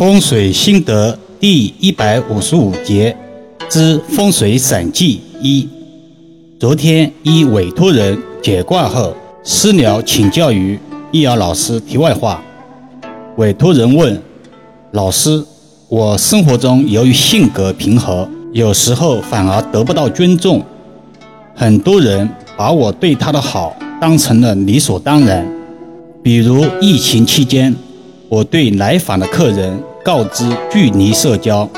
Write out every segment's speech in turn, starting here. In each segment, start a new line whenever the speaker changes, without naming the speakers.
风水心得第一百五十五节之风水散记一。昨天一委托人解卦后，私聊请教于易遥老师。题外话，委托人问老师：我生活中由于性格平和，有时候反而得不到尊重，很多人把我对他的好当成了理所当然。比如疫情期间。我对来访的客人告知距离社交，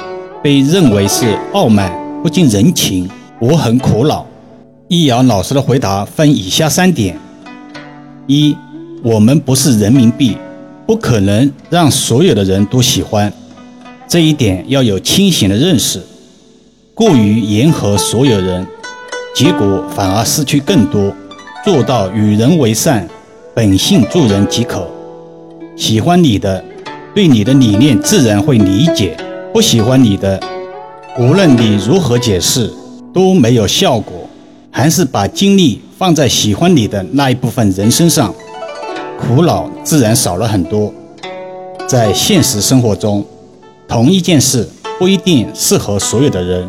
被认为是傲慢不近人情，我很苦恼。易遥老师的回答分以下三点：一，我们不是人民币，不可能让所有的人都喜欢，这一点要有清醒的认识。过于迎合所有人，结果反而失去更多。做到与人为善，本性助人即可。喜欢你的，对你的理念自然会理解；不喜欢你的，无论你如何解释都没有效果，还是把精力放在喜欢你的那一部分人身上，苦恼自然少了很多。在现实生活中，同一件事不一定适合所有的人，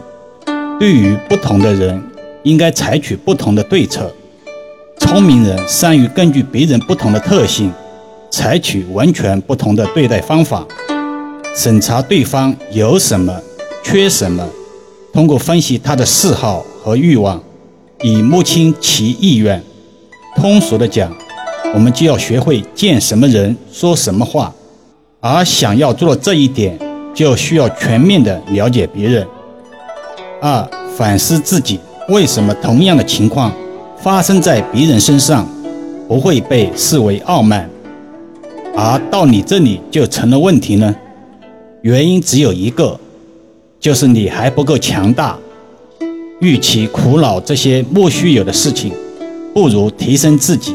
对于不同的人，应该采取不同的对策。聪明人善于根据别人不同的特性。采取完全不同的对待方法，审查对方有什么、缺什么，通过分析他的嗜好和欲望，以摸清其意愿。通俗的讲，我们就要学会见什么人说什么话，而想要做到这一点，就需要全面的了解别人。二、反思自己，为什么同样的情况发生在别人身上，不会被视为傲慢？而到你这里就成了问题呢？原因只有一个，就是你还不够强大。与其苦恼这些莫须有的事情，不如提升自己。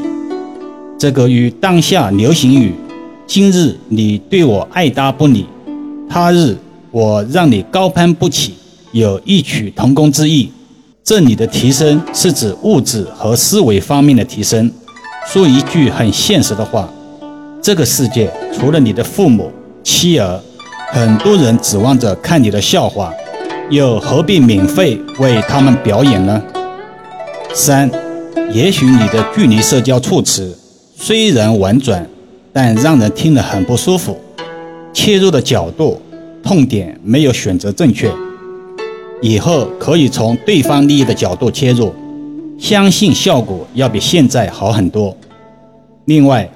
这个与当下流行语“今日你对我爱答不理，他日我让你高攀不起”有异曲同工之意。这里的提升是指物质和思维方面的提升。说一句很现实的话。这个世界除了你的父母、妻儿，很多人指望着看你的笑话，又何必免费为他们表演呢？三，也许你的距离社交措辞虽然婉转，但让人听了很不舒服。切入的角度、痛点没有选择正确，以后可以从对方利益的角度切入，相信效果要比现在好很多。另外。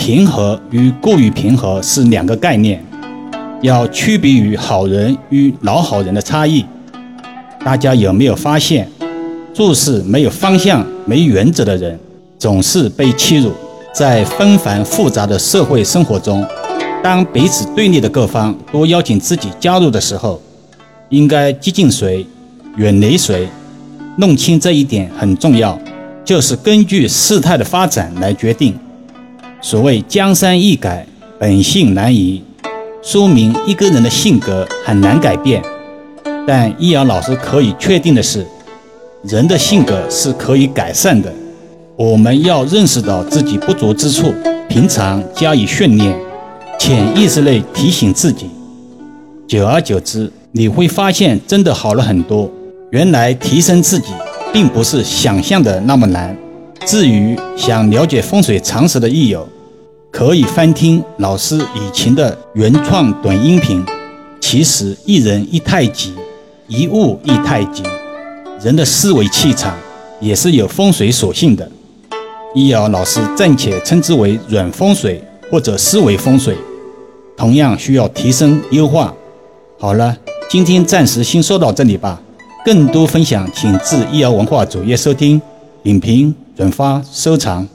平和与过于平和是两个概念，要区别于好人与老好人的差异。大家有没有发现，做事没有方向、没原则的人，总是被欺辱？在纷繁复杂的社会生活中，当彼此对立的各方都邀请自己加入的时候，应该激进谁，远离谁？弄清这一点很重要，就是根据事态的发展来决定。所谓江山易改，本性难移，说明一个人的性格很难改变。但易遥老师可以确定的是，人的性格是可以改善的。我们要认识到自己不足之处，平常加以训练，潜意识内提醒自己。久而久之，你会发现真的好了很多。原来提升自己，并不是想象的那么难。至于想了解风水常识的益友，可以翻听老师以前的原创短音频。其实一人一太极，一物一太极，人的思维气场也是有风水属性的。易遥老师暂且称之为软风水或者思维风水，同样需要提升优化。好了，今天暂时先说到这里吧。更多分享，请至易遥文化主页收听、点评。转发收藏。